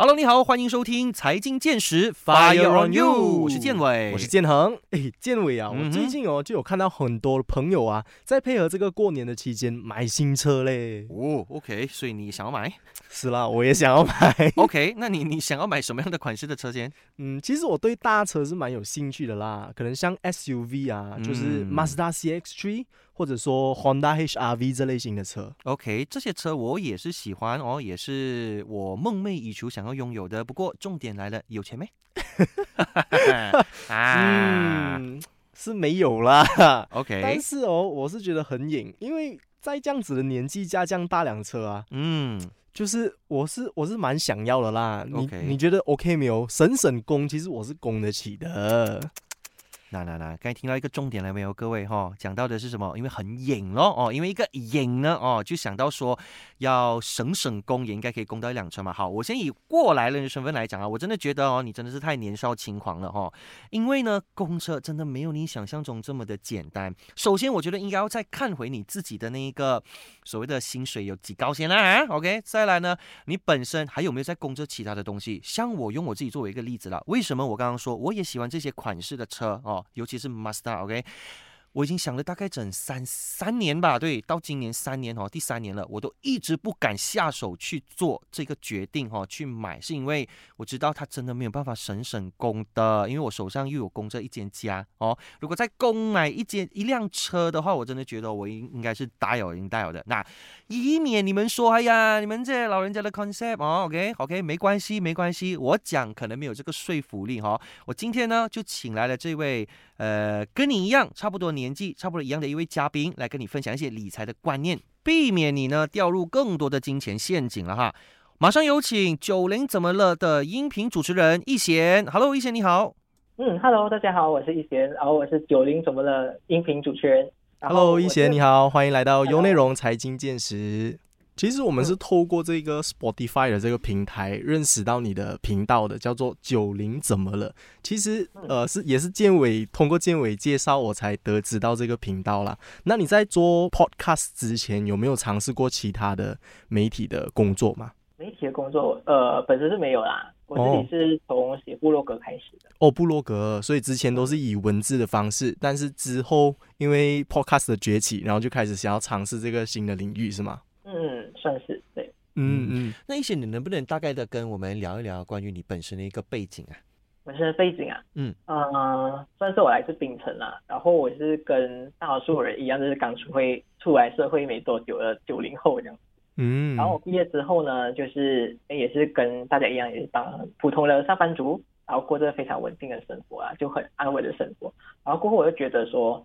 Hello，你好，欢迎收听财经见识，Fire on you，我是建伟，我是建恒。哎，建伟啊，我最近哦就有看到很多朋友啊，在配合这个过年的期间买新车嘞。哦，OK，所以你想要买？是啦，我也想要买。OK，那你你想要买什么样的款式的车先？嗯，其实我对大车是蛮有兴趣的啦，可能像 SUV 啊，就是 Mazda CX-3。或者说 Honda HR-V 这类型的车，OK，这些车我也是喜欢哦，也是我梦寐以求想要拥有的。不过重点来了，有钱没？啊，是没有啦。OK，但是哦，我是觉得很瘾，因为在这样子的年纪加这样大辆车啊，嗯，就是我是我是蛮想要的啦。你你觉得 OK 没有？省省工，其实我是供得起的。那那那，刚才听到一个重点了没有？各位哈，讲到的是什么？因为很瘾咯哦，因为一个瘾呢哦，就想到说要省省工，也应该可以供到一辆车嘛。好，我先以过来人的身份来讲啊，我真的觉得哦，你真的是太年少轻狂了哈。因为呢，公车真的没有你想象中这么的简单。首先，我觉得应该要再看回你自己的那一个所谓的薪水有几高先啦。OK，再来呢，你本身还有没有在供着其他的东西？像我用我自己作为一个例子了，为什么我刚刚说我也喜欢这些款式的车哦？尤其是 Master，OK。我已经想了大概整三三年吧，对，到今年三年哦，第三年了，我都一直不敢下手去做这个决定哈，去买，是因为我知道它真的没有办法省省工的，因为我手上又有供着一间家哦。如果再供买一间一辆车的话，我真的觉得我应应该是大有应大有的。那以免你们说，哎呀，你们这老人家的 concept 哦，OK OK，没关系没关系，我讲可能没有这个说服力哈。我今天呢就请来了这位。呃，跟你一样差不多年纪、差不多一样的一位嘉宾，来跟你分享一些理财的观念，避免你呢掉入更多的金钱陷阱了哈。马上有请九零怎么了的音频主持人易贤，Hello，易贤你好。嗯，Hello，大家好，我是易贤，然后我是九零怎么了音频主持人。Hello，易贤你好，欢迎来到优内容财经见识。其实我们是透过这个 Spotify 的这个平台认识到你的频道的，叫做九零怎么了？其实呃是也是建伟通过建伟介绍我才得知到这个频道啦。那你在做 Podcast 之前有没有尝试过其他的媒体的工作吗？媒体的工作呃本身是没有啦，我自己是从写部落格开始的。哦，部落格，所以之前都是以文字的方式，但是之后因为 Podcast 的崛起，然后就开始想要尝试这个新的领域，是吗？嗯，算是对。嗯嗯，那一些你能不能大概的跟我们聊一聊关于你本身的一个背景啊？本身的背景啊，嗯呃，算是我来自槟城啦，然后我是跟大多数人一样，就是刚出会出来社会没多久的九零后这样。嗯，然后我毕业之后呢，就是也是跟大家一样，也是当普通的上班族，然后过着非常稳定的生活啊，就很安稳的生活。然后过后我就觉得说，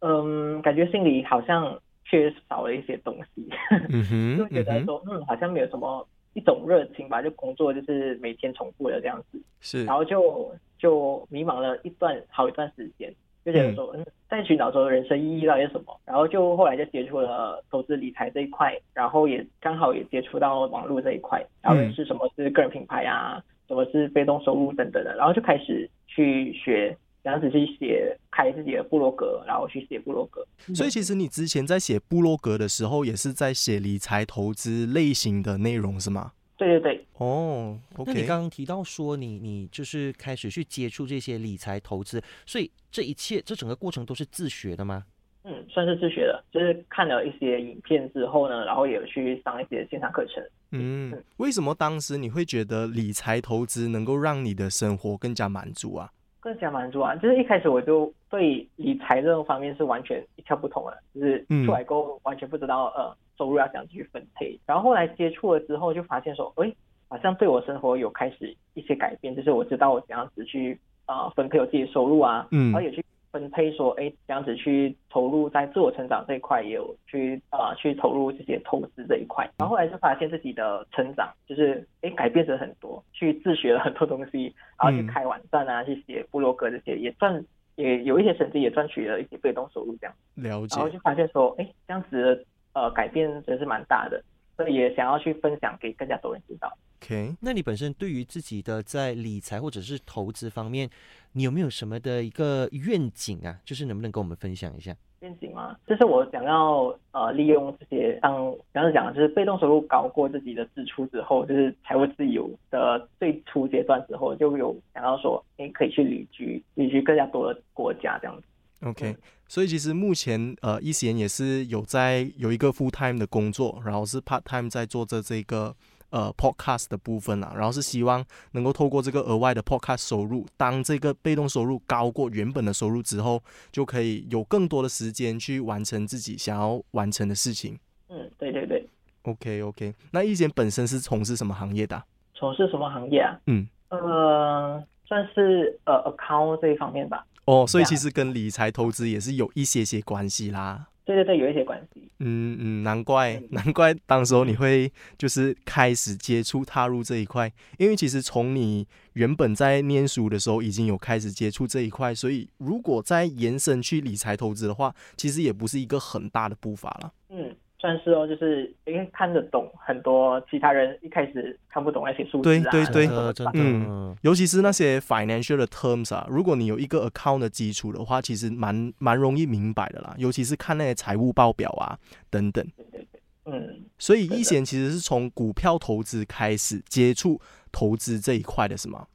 嗯，感觉心里好像。缺少了一些东西，就觉得说，嗯，好像没有什么一种热情吧，就工作就是每天重复的这样子，是，然后就就迷茫了一段好一段时间，就觉得说，嗯，在寻找说人生意义到底是什么，然后就后来就接触了投资理财这一块，然后也刚好也接触到网络这一块，然后是什么是个人品牌啊，什么是被动收入等等的，然后就开始去学。这样子去写，开自己的部落格，然后去写部落格。所以其实你之前在写部落格的时候，也是在写理财投资类型的内容，是吗？对对对。哦，那你刚刚提到说你你就是开始去接触这些理财投资，所以这一切这整个过程都是自学的吗？嗯，算是自学的，就是看了一些影片之后呢，然后也有去上一些线上课程。嗯，为什么当时你会觉得理财投资能够让你的生活更加满足啊？更加满足啊！就是一开始我就对理财这种方面是完全一窍不通的，就是出来后完全不知道呃收入要怎样去分配。然后后来接触了之后，就发现说，哎，好像对我生活有开始一些改变，就是我知道我怎样子去啊分配我自己的收入啊，嗯，然后也去。分配说，哎，这样子去投入在自我成长这一块，也有去啊去投入这些投资这一块。然后后来就发现自己的成长，就是哎改变了很多，去自学了很多东西，然后去开网站啊，去写部落格这些，也赚也有一些成绩，也赚取了一些被动收入这样。了解。然后就发现说，哎，这样子呃改变真是蛮大的，所以也想要去分享给更加多人知道。OK，那你本身对于自己的在理财或者是投资方面，你有没有什么的一个愿景啊？就是能不能跟我们分享一下？愿景吗？就是我想要呃利用这些，当刚才讲的就是被动收入高过自己的支出之后，就是财务自由的最初阶段之后，就有想要说，哎，可以去旅居，旅居更加多的国家这样子。OK，所以其实目前呃，一贤也是有在有一个 full time 的工作，然后是 part time 在做着这个。呃，podcast 的部分啦，然后是希望能够透过这个额外的 podcast 收入，当这个被动收入高过原本的收入之后，就可以有更多的时间去完成自己想要完成的事情。嗯，对对对。OK OK，那易贤本身是从事什么行业的？从事什么行业啊？嗯，呃，算是呃 account 这一方面吧。哦，所以其实跟理财投资也是有一些些关系啦。对对对，有一些关系。嗯嗯，难怪难怪，当时候你会就是开始接触踏入这一块，因为其实从你原本在念书的时候已经有开始接触这一块，所以如果再延伸去理财投资的话，其实也不是一个很大的步伐了。嗯。算是哦，就是因为看得懂很多其他人一开始看不懂那些数字啊，对对对，嗯，尤其是那些 financial 的 terms 啊，如果你有一个 account 的基础的话，其实蛮蛮容易明白的啦。尤其是看那些财务报表啊等等，对对对。嗯，所以一贤其实是从股票投资开始接触投资这一块的是吗？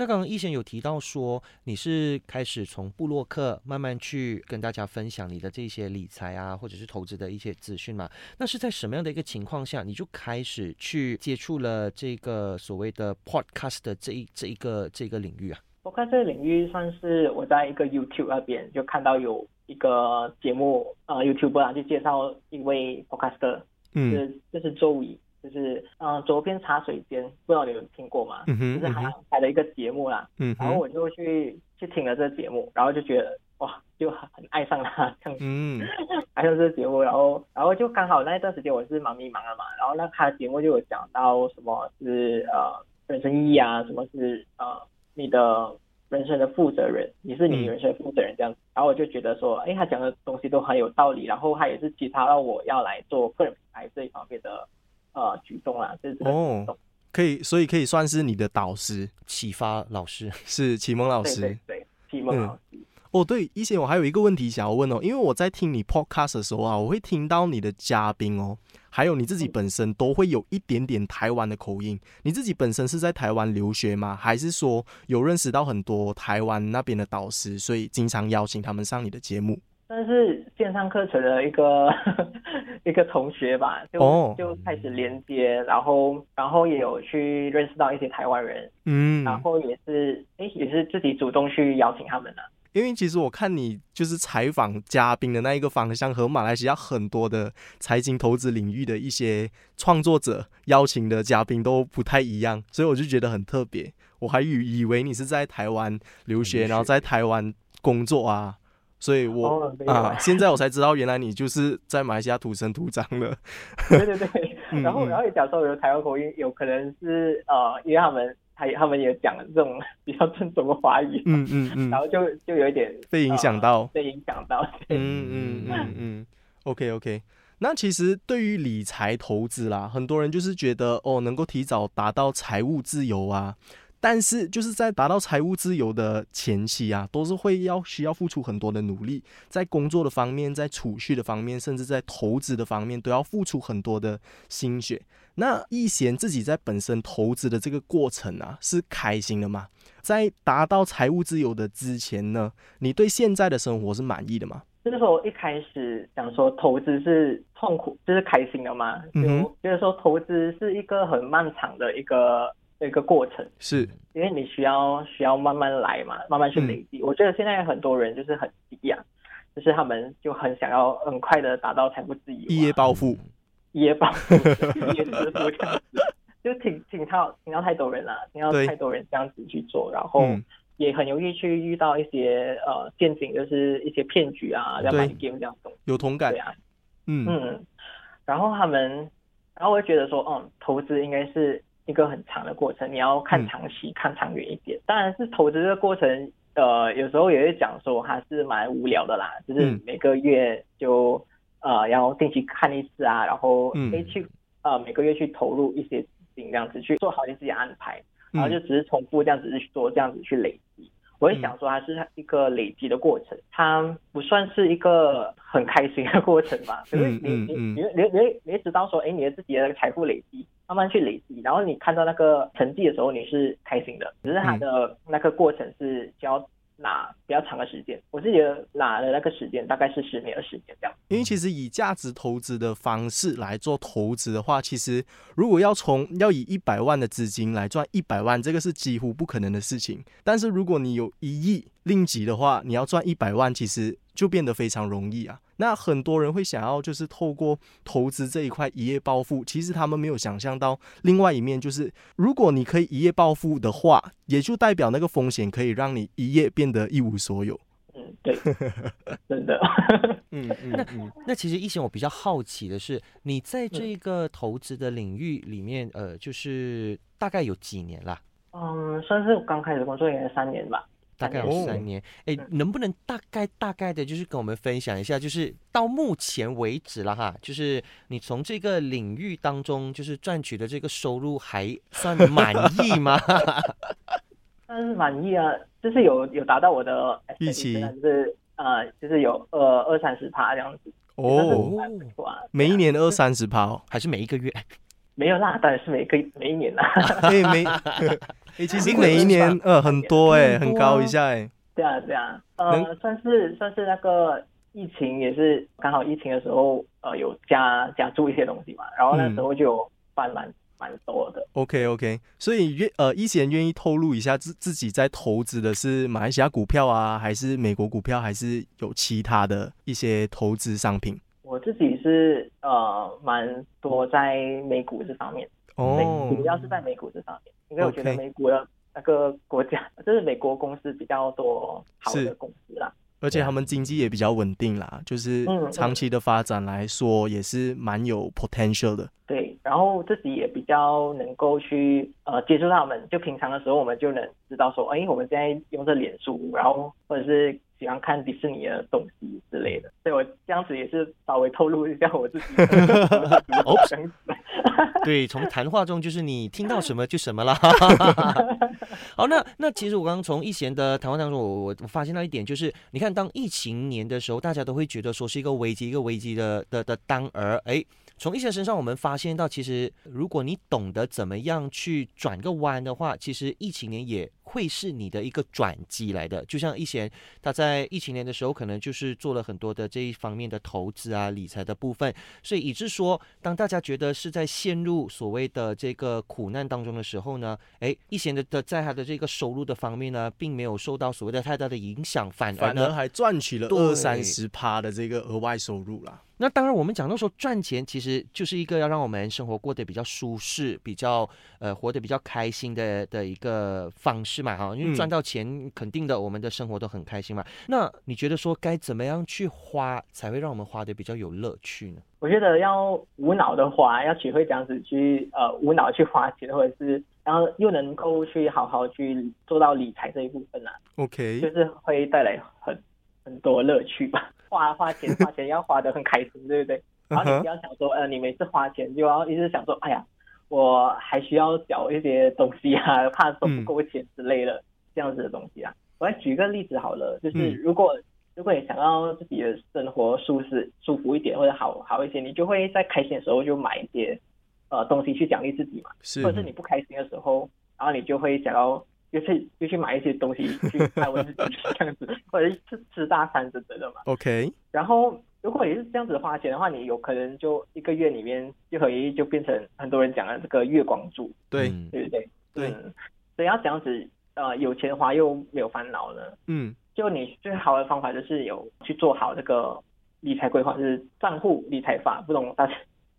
那刚刚易贤有提到说，你是开始从布洛克慢慢去跟大家分享你的这些理财啊，或者是投资的一些资讯嘛？那是在什么样的一个情况下，你就开始去接触了这个所谓的 podcast 的这一这一个这个领域啊？podcast 这个领域算是我在一个 YouTube 那边就看到有一个节目，呃，YouTube 啊，就介绍一位 podcaster，嗯，就是周瑜。就是嗯，左边茶水间，不知道你有听过吗？嗯就是他拍了一个节目啦。嗯然后我就去去听了这个节目，然后就觉得哇，就很很爱上他这样子。嗯。爱上这个节目，然后然后就刚好那一段时间我是蛮迷茫的嘛，然后那他的节目就有讲到什么是呃人生意义啊，什么是呃你的人生的负责人，你是你人生的负责人这样子。然后我就觉得说，哎，他讲的东西都很有道理，然后他也是启发到我要来做个人品牌这一方面的。呃，举动啦，这是哦，可以，所以可以算是你的导师、启发老师，是启蒙老师，对，启蒙老师。哦，对，以前我还有一个问题想要问哦，因为我在听你 podcast 的时候啊，我会听到你的嘉宾哦，还有你自己本身都会有一点点台湾的口音。你自己本身是在台湾留学吗？还是说有认识到很多台湾那边的导师，所以经常邀请他们上你的节目？但是线上课程的一个 一个同学吧，就就开始连接，然后然后也有去认识到一些台湾人，嗯，然后也是哎也是自己主动去邀请他们的。因为其实我看你就是采访嘉宾的那一个方向和马来西亚很多的财经投资领域的一些创作者邀请的嘉宾都不太一样，所以我就觉得很特别。我还以以为你是在台湾留学，然后在台湾工作啊。所以，我啊，现在我才知道，原来你就是在马来西亚土生土长的。对对对，然后然后也讲说有台湾口音，有可能是呃，因为他们他他们也讲这种比较正宗的华语，嗯嗯嗯，然后就就有一点被影响到，被影响到。嗯嗯嗯嗯，OK OK。那其实对于理财投资啦，很多人就是觉得哦，能够提早达到财务自由啊。但是就是在达到财务自由的前期啊，都是会要需要付出很多的努力，在工作的方面，在储蓄的方面，甚至在投资的方面，都要付出很多的心血。那易贤自己在本身投资的这个过程啊，是开心的吗？在达到财务自由的之前呢，你对现在的生活是满意的吗？就是说一开始想说投资是痛苦，就是开心的吗？嗯，就是说投资是一个很漫长的一个。一个过程，是。因为你需要需要慢慢来嘛，慢慢去累积。我觉得现在很多人就是很急呀，就是他们就很想要很快的达到财富自由，一夜暴富，一夜暴富，一夜致富这样子，就挺挺到挺到太多人了，挺到太多人这样子去做，然后也很容易去遇到一些呃陷阱，就是一些骗局啊，要买 game 这样东西，有同感，对啊，嗯。嗯，然后他们，然后我就觉得说，嗯，投资应该是。一个很长的过程，你要看长期、看长远一点。当然是投资的过程，呃，有时候也会讲说还是蛮无聊的啦，就是每个月就呃要定期看一次啊，然后可以去呃每个月去投入一些资金，这样子去做好你自己安排，然后就只是重复这样子去做，这样子去累积。我会想说它是一个累积的过程，它不算是一个很开心的过程吧。可是你你你你你你知道说，哎，你的自己的财富累积，慢慢去累积，然后你看到那个成绩的时候，你是开心的。只是它的那个过程是需要。拿比较长的时间，我自己拿的那个时间大概是十年的时间这样。因为其实以价值投资的方式来做投资的话，其实如果要从要以一百万的资金来赚一百万，这个是几乎不可能的事情。但是如果你有一亿令吉的话，你要赚一百万，其实就变得非常容易啊。那很多人会想要就是透过投资这一块一夜暴富，其实他们没有想象到另外一面，就是如果你可以一夜暴富的话，也就代表那个风险可以让你一夜变得一无所有。嗯，对，真的。嗯嗯，那那其实一贤，我比较好奇的是，你在这个投资的领域里面，呃，就是大概有几年啦？嗯，算是刚开始工作也三年吧。大概有三年，哎，能不能大概大概的，就是跟我们分享一下，就是到目前为止了哈，就是你从这个领域当中，就是赚取的这个收入还算满意吗？算是满意啊，就是有有达到我的预期，就是呃，就是有二二三十趴这样子。哦，每一年二三十趴，还是每一个月？没有啦，当然是每个每一年啦。以每，哎，其实每一年呃很多哎，很高一下哎。对啊，对啊，呃，算是算是那个疫情也是刚好疫情的时候，呃，有加加注一些东西嘛，然后那时候就翻蛮蛮多的。OK OK，所以愿呃一贤愿意透露一下自自己在投资的是马来西亚股票啊，还是美国股票，还是有其他的一些投资商品？我自己是呃蛮多在美股这方面，哦，主要是在美股这方面，因为我觉得美股的那个国家，就是美国公司比较多好的公司啦，而且他们经济也比较稳定啦，就是长期的发展来说也是蛮有 potential 的。对，然后自己也比较能够去呃接触到他们，就平常的时候我们就能知道说，哎，我们现在用这脸书，然后或者是。喜欢看迪士尼的东西之类的，所以我这样子也是稍微透露一下我自己。哦，对，从谈话中就是你听到什么就什么了。好，那那其实我刚刚从易贤的谈话当中，我我发现到一点，就是你看，当疫情年的时候，大家都会觉得说是一个危机，一个危机的的的当儿，哎。从一些身上，我们发现到，其实如果你懂得怎么样去转个弯的话，其实疫情年也会是你的一个转机来的。就像一贤他在疫情年的时候，可能就是做了很多的这一方面的投资啊、理财的部分，所以以致说，当大家觉得是在陷入所谓的这个苦难当中的时候呢，哎，一贤的的在他的这个收入的方面呢，并没有受到所谓的太大的影响，反而呢还赚取了二三十趴的这个额外收入啦。那当然，我们讲到说赚钱，其实就是一个要让我们生活过得比较舒适、比较呃活得比较开心的的一个方式嘛，哈。因为赚到钱，肯定的，我们的生活都很开心嘛。那你觉得说该怎么样去花，才会让我们花的比较有乐趣呢？我觉得要无脑的花，要学会这样子去呃无脑去花钱，或者是然后又能够去好好去做到理财这一部分啊。OK，就是会带来很很多乐趣吧。花花钱花钱要花的很开心，对不对？然后你不要想说，呃，你每次花钱就要一直想说，哎呀，我还需要缴一些东西啊，怕收不够钱之类的这样子的东西啊。我来举个例子好了，就是如果如果你想要自己的生活舒适舒服一点或者好好一些，你就会在开心的时候就买一些呃东西去奖励自己嘛。或者是你不开心的时候，然后你就会想要。就去就去买一些东西去安慰自己这样子，或者是吃大餐之类的嘛。OK。然后如果你是这样子花钱的话，你有可能就一个月里面就可以就变成很多人讲的这个月光族。对，对不对？对。所以要这样子呃有钱花又没有烦恼呢。嗯。就你最好的方法就是有去做好这个理财规划，就是账户理财法。不懂大家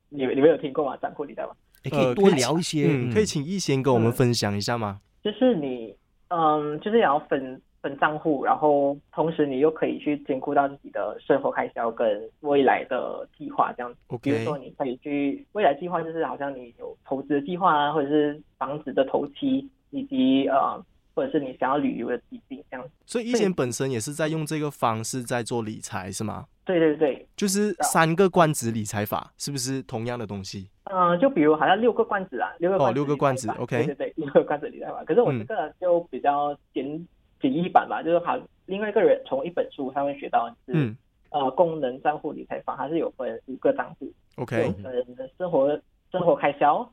你你们有听过吗？账户理财法？你可以多聊一些，可以请易先跟我们分享一下吗？就是你，嗯，就是也要分分账户，然后同时你又可以去兼顾到自己的生活开销跟未来的计划这样子。比如说你可以去未来计划，就是好像你有投资的计划啊，或者是房子的投期，以及呃。或者是你想要旅游的基金这样子，所以以前本身也是在用这个方式在做理财，是吗？对对对，就是三个罐子理财法，是不是同样的东西？嗯，就比如好像六个罐子啊，六个哦，六个罐子，OK，对对对，六个罐子理财法。可是我这个就比较简简易版吧，就是好另外一个人从一本书上面学到是，呃，功能账户理财法它是有分五个账户，OK，有分生活生活开销，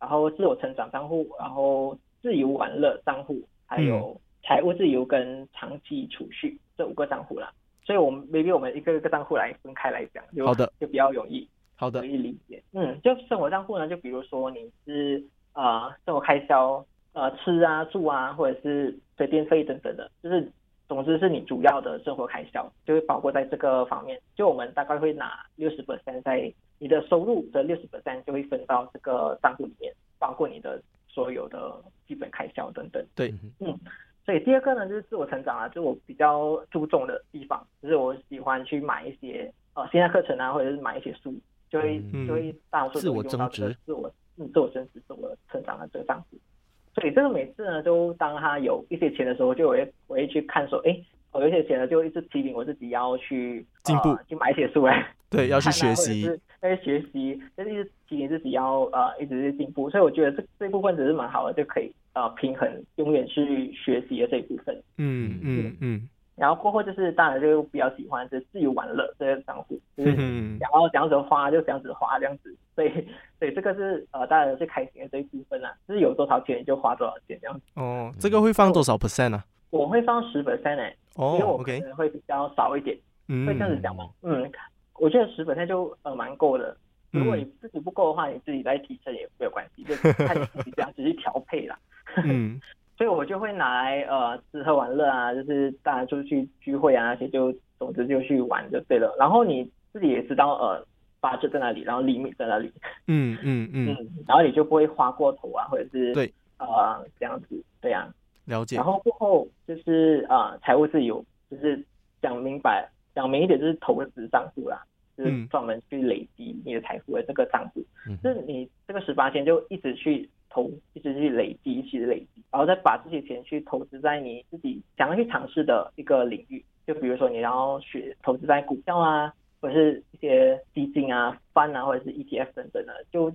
然后自我成长账户，然后自由玩乐账户，还有财务自由跟长期储蓄这五个账户啦。所以，我们 maybe 我们一个一个账户来分开来讲，就好的，就比较容易，好的，可以理解。嗯，就生活账户呢，就比如说你是呃生活开销，呃吃啊住啊，或者是水电费等等的，就是总之是你主要的生活开销，就会包括在这个方面。就我们大概会拿六十 percent 在你的收入的六十 percent 就会分到这个账户里面，包括你的所有的基本开销等等。对，嗯。所以第二个呢，就是自我成长啊，就是我比较注重的地方，就是我喜欢去买一些呃线下课程啊，或者是买一些书，就会就会大多数都用到这个自我嗯自我增值、自我成长的这个账户。所以这个每次呢，都当他有一些钱的时候，就我会我会去看说，哎，我有一些钱了，就一直提醒我自己要去进步，去买一些书来 对，要去学习，要去学习，就是一直提醒自己要呃一直去进步。所以我觉得这这部分只是蛮好的，就可以。呃，平衡永远去学习的这一部分。嗯嗯嗯。然后过后就是，当然就比较喜欢是自由玩乐这些账户，就是想要这样子花就这样子花这样子。所以，所以这个是呃，大家最开心的这一部分啦，就是有多少钱就花多少钱这样子。哦，这个会放多少 percent 呢？我会放十 percent 哎，因为我可能会比较少一点，会这样子讲嘛。嗯，我觉得十 percent 就呃蛮够的。如果你自己不够的话，你自己再提升也没有关系，就看你自己这样 子去调配啦。嗯，所以我就会拿来呃吃喝玩乐啊，就是大家出去聚会啊那些，就总之就去玩就对了。然后你自己也知道呃，八折在哪里，然后厘米在哪里。嗯嗯嗯。然后你就不会花过头啊，或者是对呃这样子对啊。了解。然后过后就是呃财务自由，就是讲明白讲明一点，就是投资账户啦，就是专门去累积你的财富的这个账户。嗯。就是你这个十八天就一直去。投一直去累积，一直累积，然后再把这些钱去投资在你自己想要去尝试的一个领域。就比如说，你要学投资在股票啊，或者是一些基金啊、翻啊，或者是 ETF 等等的，就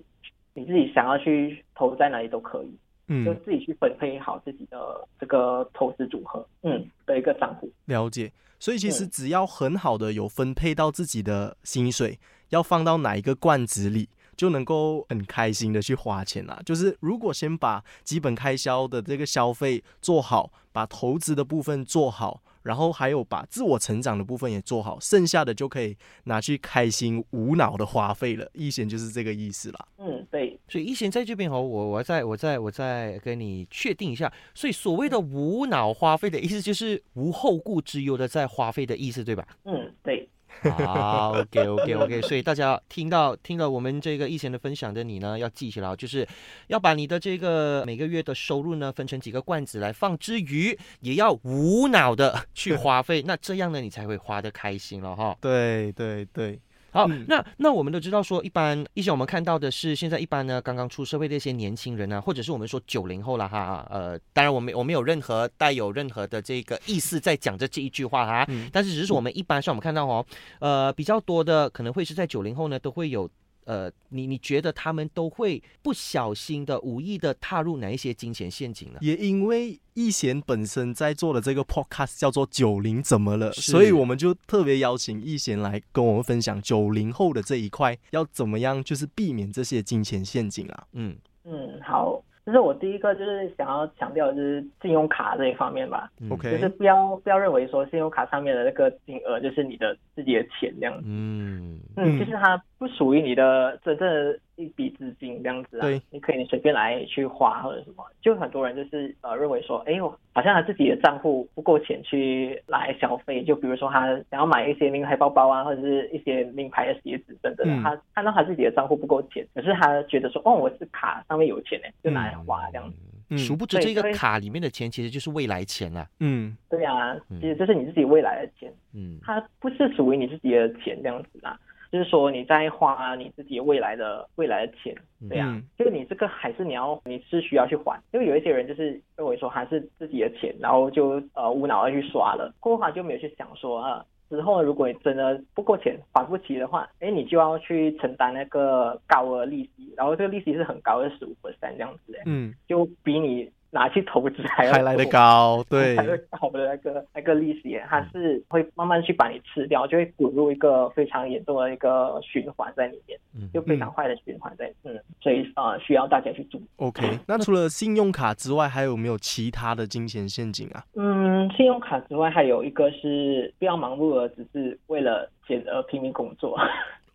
你自己想要去投在哪里都可以。嗯，就自己去分配好自己的这个投资组合，嗯，的一个账户。了解。所以其实只要很好的有分配到自己的薪水，要放到哪一个罐子里。就能够很开心的去花钱啦。就是如果先把基本开销的这个消费做好，把投资的部分做好，然后还有把自我成长的部分也做好，剩下的就可以拿去开心无脑的花费了。一贤就是这个意思啦。嗯，对。所以一贤在这边哦，我我再我再我再跟你确定一下。所以所谓的无脑花费的意思，就是无后顾之忧的在花费的意思，对吧？嗯，对。好，OK OK OK，所以大家听到听了我们这个以前的分享的你呢，要记起来，就是要把你的这个每个月的收入呢分成几个罐子来放，之余也要无脑的去花费，那这样呢你才会花的开心了哈。对对对。好，那那我们都知道说，一般一些我们看到的是，现在一般呢，刚刚出社会的一些年轻人呢，或者是我们说九零后了哈，呃，当然我们我没有任何带有任何的这个意思在讲着这一句话哈，但是只是我们一般上我们看到哦，呃，比较多的可能会是在九零后呢，都会有。呃，你你觉得他们都会不小心的、无意的踏入哪一些金钱陷阱呢？也因为易贤本身在做的这个 podcast 叫做“九零怎么了”，所以我们就特别邀请易贤来跟我们分享九零后的这一块要怎么样，就是避免这些金钱陷阱啊。嗯嗯，好。其实我第一个就是想要强调，就是信用卡这一方面吧。OK，就是不要不要认为说信用卡上面的那个金额就是你的自己的钱这样子。嗯嗯，其实它不属于你的真正一笔资金这样子啊。对，你可以随便来去花或者什么。就很多人就是呃认为说，哎呦，好像他自己的账户不够钱去来消费。就比如说他想要买一些名牌包包啊，或者是一些名牌的鞋子等等。他看到他自己的账户不够钱，可是他觉得说，哦，我是卡上面有钱呢，就拿来。花这样子，殊不知这个卡里面的钱其实就是未来钱啊。嗯，对啊，其实这是你自己未来的钱。嗯，它不是属于你自己的钱这样子啦。就是说你在花你自己未来的未来的钱，对呀。就你这个还是你要你是需要去还，因为有一些人就是认为说还是自己的钱，然后就呃无脑的去刷了，过后就没有去想说啊。之后，如果你真的不够钱还不起的话，哎，你就要去承担那个高额利息，然后这个利息是很高的十五 percent 这样子，嗯，就比你拿去投资还要还来得高，对，还会高的那个那个利息，它是会慢慢去把你吃掉，就会滚入一个非常严重的一个循环在里面，嗯就非常坏的循环在，嗯，所以啊，需要大家去注意。OK，那除了信用卡之外，还有没有其他的金钱陷阱啊？嗯，信用卡之外，还有一个是不要盲目的只是为了钱而拼命工作。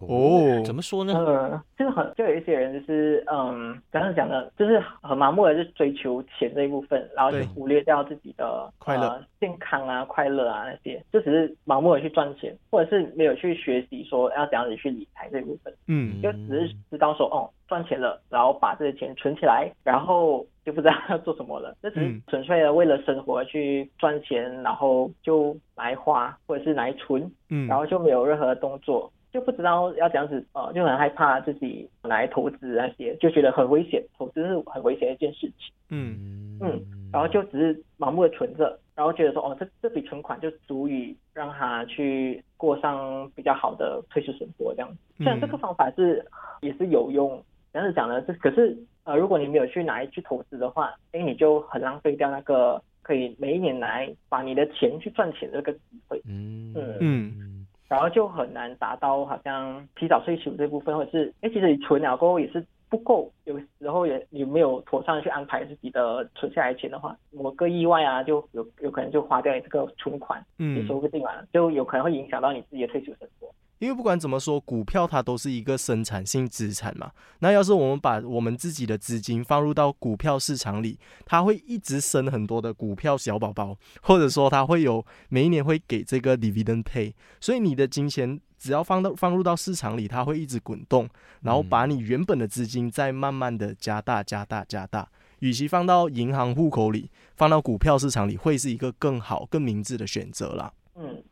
哦，怎么说呢？嗯，就是很就有一些人就是嗯，刚刚讲的，就是很盲目的就追求钱这一部分，然后就忽略掉自己的快乐、健康啊、快乐啊那些，就只是盲目的去赚钱，或者是没有去学习说要怎样子去理财这一部分。嗯，就只是知道说哦赚钱了，然后把这些钱存起来，然后就不知道要做什么了，这只是纯粹的为了生活去赚钱，然后就来花或者是来存，嗯，然后就没有任何动作。就不知道要怎样子，呃，就很害怕自己来投资那些，就觉得很危险，投资是很危险的一件事情。嗯嗯，然后就只是盲目的存着，然后觉得说，哦，这这笔存款就足以让他去过上比较好的退休生活这样子。虽然这个方法是也是有用，但是讲呢这可是，呃，如果你没有去拿去投资的话，哎，你就很浪费掉那个可以每一年来把你的钱去赚钱这个机会。嗯嗯。然后就很难达到好像提早退休这部分，或者是哎，其实你存了过后也是不够，有时候也你没有妥善去安排自己的存下来钱的话，某个意外啊，就有有可能就花掉你这个存款，嗯，也说不定啊，就有可能会影响到你自己的退休生活。因为不管怎么说，股票它都是一个生产性资产嘛。那要是我们把我们自己的资金放入到股票市场里，它会一直生很多的股票小宝宝，或者说它会有每一年会给这个 dividend pay。所以你的金钱只要放到放入到市场里，它会一直滚动，然后把你原本的资金再慢慢的加大、加大、加大。与其放到银行户口里，放到股票市场里，会是一个更好、更明智的选择啦。嗯，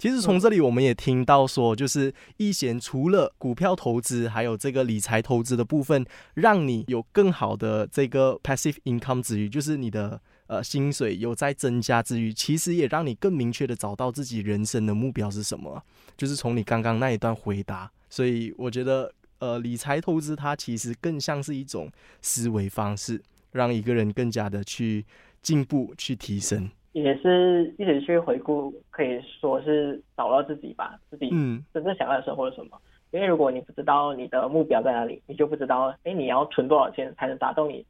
其实从这里我们也听到说，就是易贤除了股票投资，还有这个理财投资的部分，让你有更好的这个 passive income 之余，就是你的呃薪水有在增加之余，其实也让你更明确的找到自己人生的目标是什么。就是从你刚刚那一段回答，所以我觉得呃理财投资它其实更像是一种思维方式，让一个人更加的去进步、去提升。也是一直去回顾，可以说是找到自己吧，自己真正想要的生活是什么。因为如果你不知道你的目标在哪里，你就不知道，哎，你要存多少钱才能达到你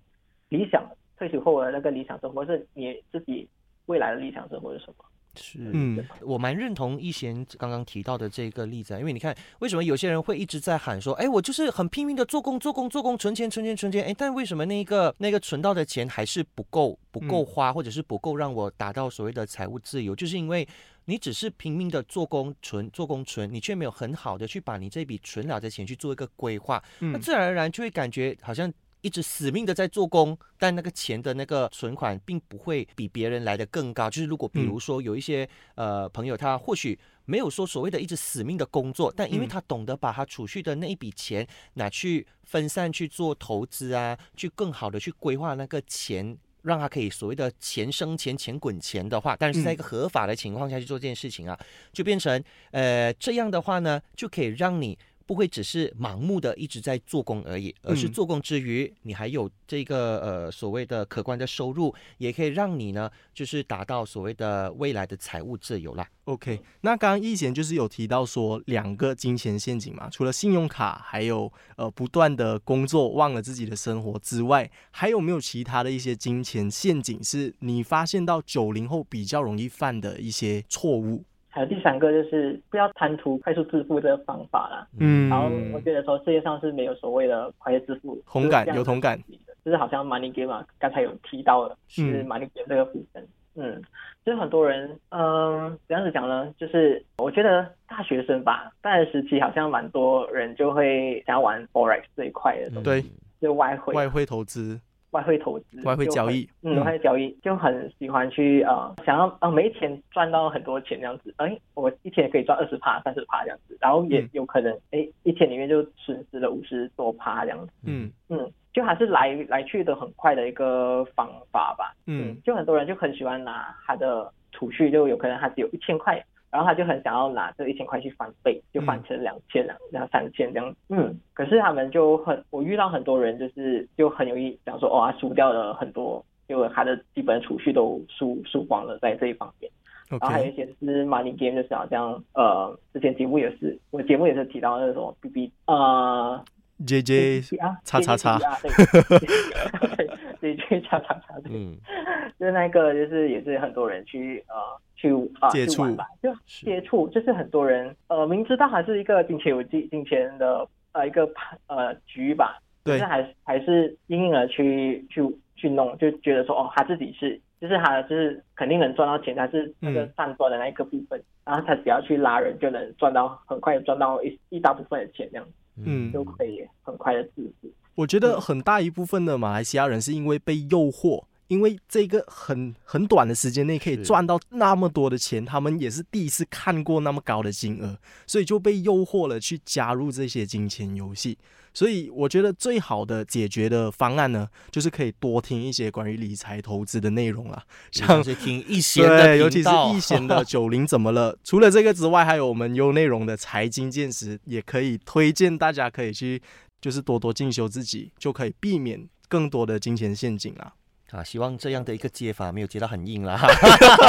理想退休后的那个理想生活，是你自己未来的理想生活是什么？是，嗯，我蛮认同一贤刚刚提到的这个例子，因为你看，为什么有些人会一直在喊说，哎，我就是很拼命的做工、做工、做工，存钱、存钱、存钱，哎，但为什么那个那个存到的钱还是不够、不够花，或者是不够让我达到所谓的财务自由？就是因为你只是拼命的做工存、做工存，你却没有很好的去把你这笔存了的钱去做一个规划，那自然而然就会感觉好像。一直死命的在做工，但那个钱的那个存款并不会比别人来的更高。就是如果比如说有一些呃朋友，他或许没有说所谓的一直死命的工作，但因为他懂得把他储蓄的那一笔钱拿去分散去做投资啊，去更好的去规划那个钱，让他可以所谓的钱生钱、钱滚钱的话，但是在一个合法的情况下去做这件事情啊，就变成呃这样的话呢，就可以让你。不会只是盲目的一直在做工而已，而是做工之余，你还有这个呃所谓的可观的收入，也可以让你呢，就是达到所谓的未来的财务自由啦。OK，那刚刚易贤就是有提到说两个金钱陷阱嘛，除了信用卡，还有呃不断的工作忘了自己的生活之外，还有没有其他的一些金钱陷阱是你发现到九零后比较容易犯的一些错误？还有第三个就是不要贪图快速致富这个方法啦。嗯，然后我觉得说世界上是没有所谓的快速致富。同感，有同感。就是好像 money game 嘛，刚才有提到的是 money game 这个部分。嗯，就是很多人，嗯，怎样子讲呢？就是我觉得大学生吧，大学时期好像蛮多人就会想要玩 forex 这一块的东西，对，就外汇，外汇投资。外汇投资、外汇交易，嗯，外汇交易就很喜欢去啊，想要啊，每一天赚到很多钱这样子，哎，我一天可以赚二十趴、三十趴这样子，然后也有可能，哎，一天里面就损失了五十多趴这样子，嗯。嗯，就还是来来去的很快的一个方法吧，嗯，就很多人就很喜欢拿他的储蓄，就有可能他只有一千块，然后他就很想要拿这一千块去翻倍，就翻成两千两两三千这样。嗯，可是他们就很，我遇到很多人就是就很容易讲说，哦，他输掉了很多，因为他的基本储蓄都输输光了在这一方面。然后还有一些是 money game，就是好像呃，之前节目也是，我节目也是提到那个什么 B B 呃。J J 啊叉叉叉，对，J J 叉叉叉，嗯，就是那个，就是也是很多人去呃去啊接触吧，就接触，就是很多人呃明知道还是一个金钱有金金钱的呃一个呃局吧，对，是还还是硬硬的去去去弄，就觉得说哦他自己是，就是他就是肯定能赚到钱，他是那个上赚的那一个部分，然后他只要去拉人就能赚到很快赚到一一大部分的钱这样。嗯，就可以很快的致富。我觉得很大一部分的马来西亚人是因为被诱惑，因为这个很很短的时间内可以赚到那么多的钱，他们也是第一次看过那么高的金额，所以就被诱惑了去加入这些金钱游戏。所以我觉得最好的解决的方案呢，就是可以多听一些关于理财投资的内容啦，像听一些的尤其是一贤的 九零怎么了？除了这个之外，还有我们优内容的财经见识，也可以推荐大家可以去，就是多多进修自己，就可以避免更多的金钱陷阱啦。啊，希望这样的一个接法没有接到很硬啦。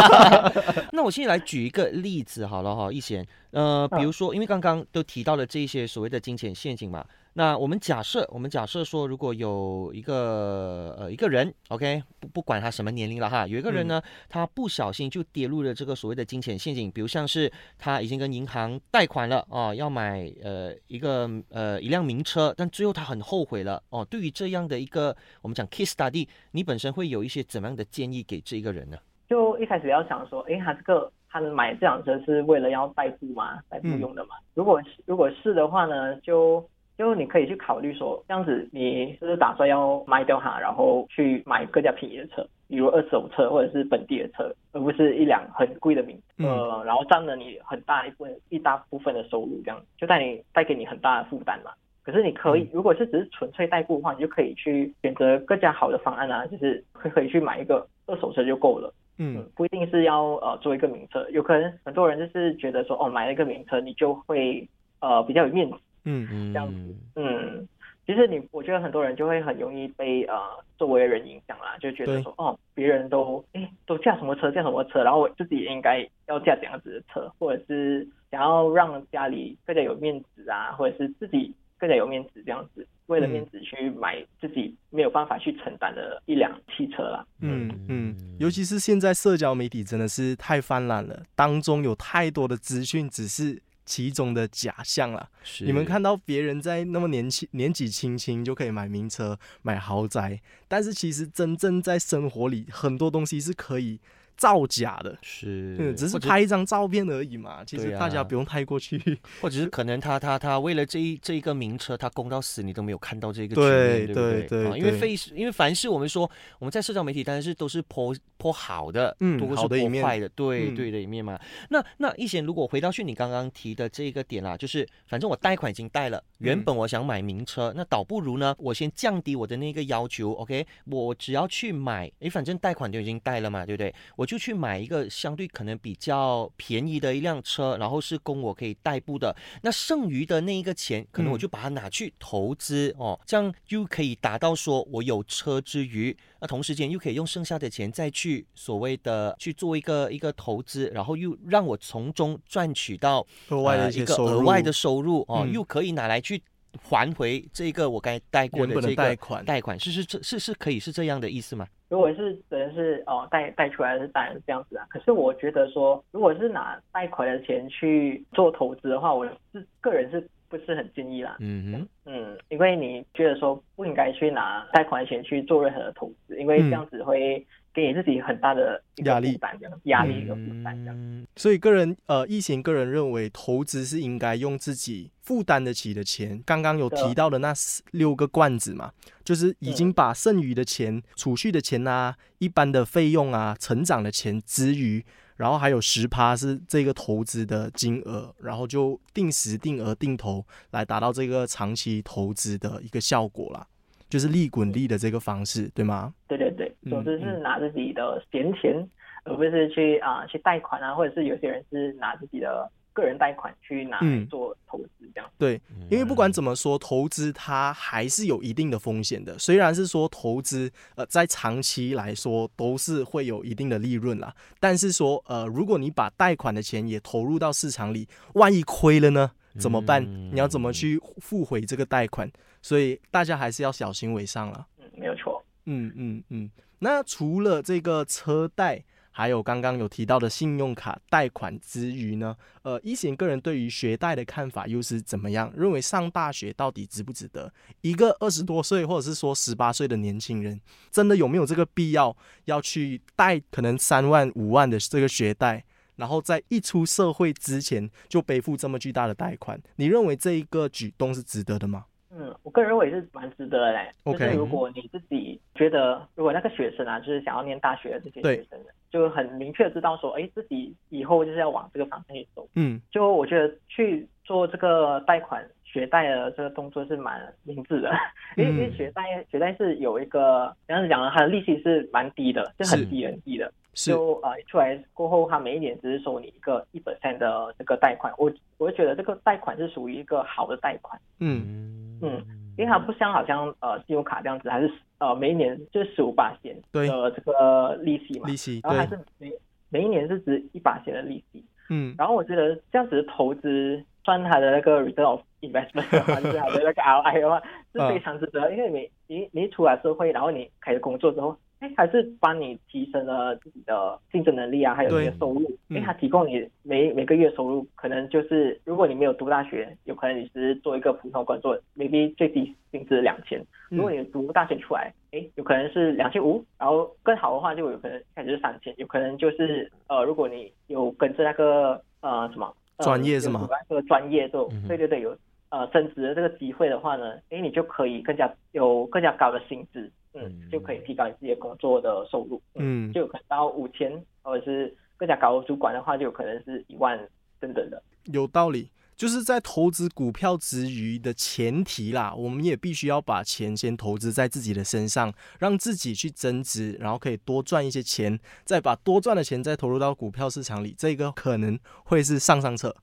那我现在来举一个例子好了哈，一贤，呃，比如说，因为刚刚都提到了这些所谓的金钱陷阱嘛。那我们假设，我们假设说，如果有一个呃一个人，OK，不不管他什么年龄了哈，有一个人呢，他不小心就跌入了这个所谓的金钱陷阱，比如像是他已经跟银行贷款了哦，要买呃一个呃一辆名车，但最后他很后悔了哦。对于这样的一个我们讲 case study，你本身会有一些怎么样的建议给这一个人呢？就一开始要想说，哎，他这个他买这辆车是为了要代步吗？代步用的嘛？如果如果是的话呢，就就你可以去考虑说，这样子你是不是打算要卖掉它，然后去买更加便宜的车，比如二手车或者是本地的车，而不是一辆很贵的名呃，然后占了你很大一部分一大部分的收入，这样就带你带给你很大的负担嘛。可是你可以，如果是只是纯粹代步的话，你就可以去选择更加好的方案啊，就是可可以去买一个二手车就够了。嗯，不一定是要呃做一个名车，有可能很多人就是觉得说，哦，买了一个名车，你就会呃比较有面子。嗯嗯，这样子，嗯，其实你，我觉得很多人就会很容易被呃周围的人影响啦，就觉得说，哦，别人都哎都驾什么车，驾什么车，然后我自己也应该要驾这样子的车，或者是想要让家里更加有面子啊，或者是自己更加有面子这样子，为了面子去买自己没有办法去承担的一辆汽车啦。嗯嗯，尤其是现在社交媒体真的是太泛滥了，当中有太多的资讯只是。其中的假象啦，你们看到别人在那么年轻、年纪轻轻就可以买名车、买豪宅，但是其实真正在生活里，很多东西是可以。造假的。是，嗯，只是拍一张照片而已嘛。其实大家不用太过去，或者是可能他他他为了这一这一个名车，他攻到死，你都没有看到这个对对对，因为非因为凡是我们说我们在社交媒体，当然是都是泼泼好的，嗯，好的一面，坏的，对对的一面嘛。那那一贤，如果回到去你刚刚提的这个点啦，就是反正我贷款已经贷了，原本我想买名车，那倒不如呢，我先降低我的那个要求，OK，我只要去买，哎，反正贷款就已经贷了嘛，对不对？我。就去买一个相对可能比较便宜的一辆车，然后是供我可以代步的。那剩余的那一个钱，可能我就把它拿去投资哦，这样又可以达到说我有车之余，那同时间又可以用剩下的钱再去所谓的去做一个一个投资，然后又让我从中赚取到额外的一个额外的收入哦，又可以拿来去还回这个我该贷过的这个贷款，贷款是是这是是可以是这样的意思吗？如果是人是哦贷贷出来的是当然是这样子啊，可是我觉得说，如果是拿贷款的钱去做投资的话，我是个人是不是很建议啦？嗯哼，嗯，因为你觉得说不应该去拿贷款的钱去做任何的投资，因为这样子会。给自己很大的压力，这样压力一个负担这样。所以个人呃，易贤个人认为，投资是应该用自己负担得起的钱。刚刚有提到的那六个罐子嘛，就是已经把剩余的钱、储蓄的钱啊、一般的费用啊、成长的钱之余，然后还有十趴是这个投资的金额，然后就定时定额定投来达到这个长期投资的一个效果啦。就是利滚利的这个方式，对吗？对对对，总之是拿自己的闲钱而不是去啊去贷款啊，或者是有些人是拿自己的个人贷款去拿来做投资这样。对，因为不管怎么说，投资它还是有一定的风险的。虽然是说投资呃在长期来说都是会有一定的利润啦，但是说呃如果你把贷款的钱也投入到市场里，万一亏了呢？怎么办？你要怎么去付回这个贷款？所以大家还是要小心为上了。嗯，没有错。嗯嗯嗯。那除了这个车贷，还有刚刚有提到的信用卡贷款之余呢？呃，一贤个人对于学贷的看法又是怎么样？认为上大学到底值不值得？一个二十多岁或者是说十八岁的年轻人，真的有没有这个必要要去贷可能三万五万的这个学贷？然后在一出社会之前就背负这么巨大的贷款，你认为这一个举动是值得的吗？嗯，我个人认为是蛮值得的嘞。就是如果你自己觉得，如果那个学生啊，就是想要念大学的这些学生，就很明确知道说，哎，自己以后就是要往这个方向去走。嗯，就我觉得去做这个贷款学贷的这个动作是蛮明智的，因为因为学贷学贷是有一个，这样子讲了，它的利息是蛮低的，就很低很低的。就呃出来过后，他每一年只是收你一个一本 t 的这个贷款，我我就觉得这个贷款是属于一个好的贷款。嗯嗯，因为它不像好像呃信用卡这样子，还是呃每一年就是十五八千的这个利息嘛，利息，然后还是每每一年是值一把钱的利息。嗯，然后我觉得这样子投资算它的那个 return of investment 的话，就是它的那个 ROI 的话是非常值得，因为你你你出来社会，然后你开始工作之后。哎，还是帮你提升了自己的竞争能力啊，还有你的收入。因为它提供你每每个月收入，可能就是如果你没有读大学，有可能你是做一个普通工作，maybe 最低薪资两千。如果你读大学出来，哎，有可能是两千五，然后更好的话就有可能开始是三千，有可能就是呃，如果你有跟着那个呃什么专业是吗？那个专业就对对对有呃升职的这个机会的话呢，哎，你就可以更加有更加高的薪资。嗯，就可以提高你自己的工作的收入。嗯，就可能到五千，或者是更加高的主管的话，就有可能是一万等等的。有道理，就是在投资股票之余的前提啦，我们也必须要把钱先投资在自己的身上，让自己去增值，然后可以多赚一些钱，再把多赚的钱再投入到股票市场里，这个可能会是上上策。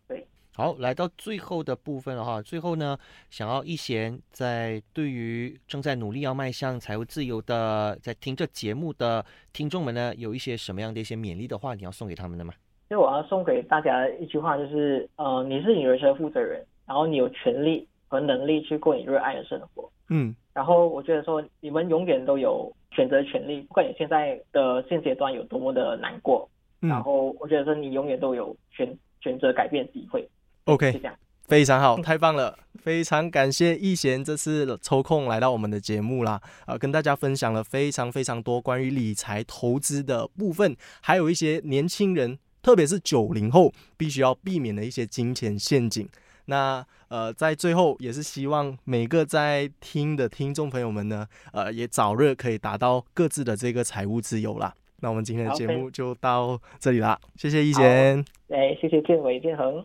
对。好，来到最后的部分了哈。最后呢，想要一贤在对于正在努力要迈向财务自由的，在听这节目的听众们呢，有一些什么样的一些勉励的话，你要送给他们的吗？其实我要送给大家一句话，就是，呃，你是你人生的负责人，然后你有权利和能力去过你热爱的生活。嗯。然后我觉得说，你们永远都有选择权利，不管你现在的现阶段有多么的难过，然后我觉得说，你永远都有选选择改变机会。OK，非常好，太棒了！非常感谢易贤这次抽空来到我们的节目啦，啊，跟大家分享了非常非常多关于理财投资的部分，还有一些年轻人，特别是九零后必须要避免的一些金钱陷阱。那呃，在最后也是希望每个在听的听众朋友们呢，呃，也早日可以达到各自的这个财务自由啦。那我们今天的节目就到这里啦，谢谢易贤，哎，谢谢建伟建恒。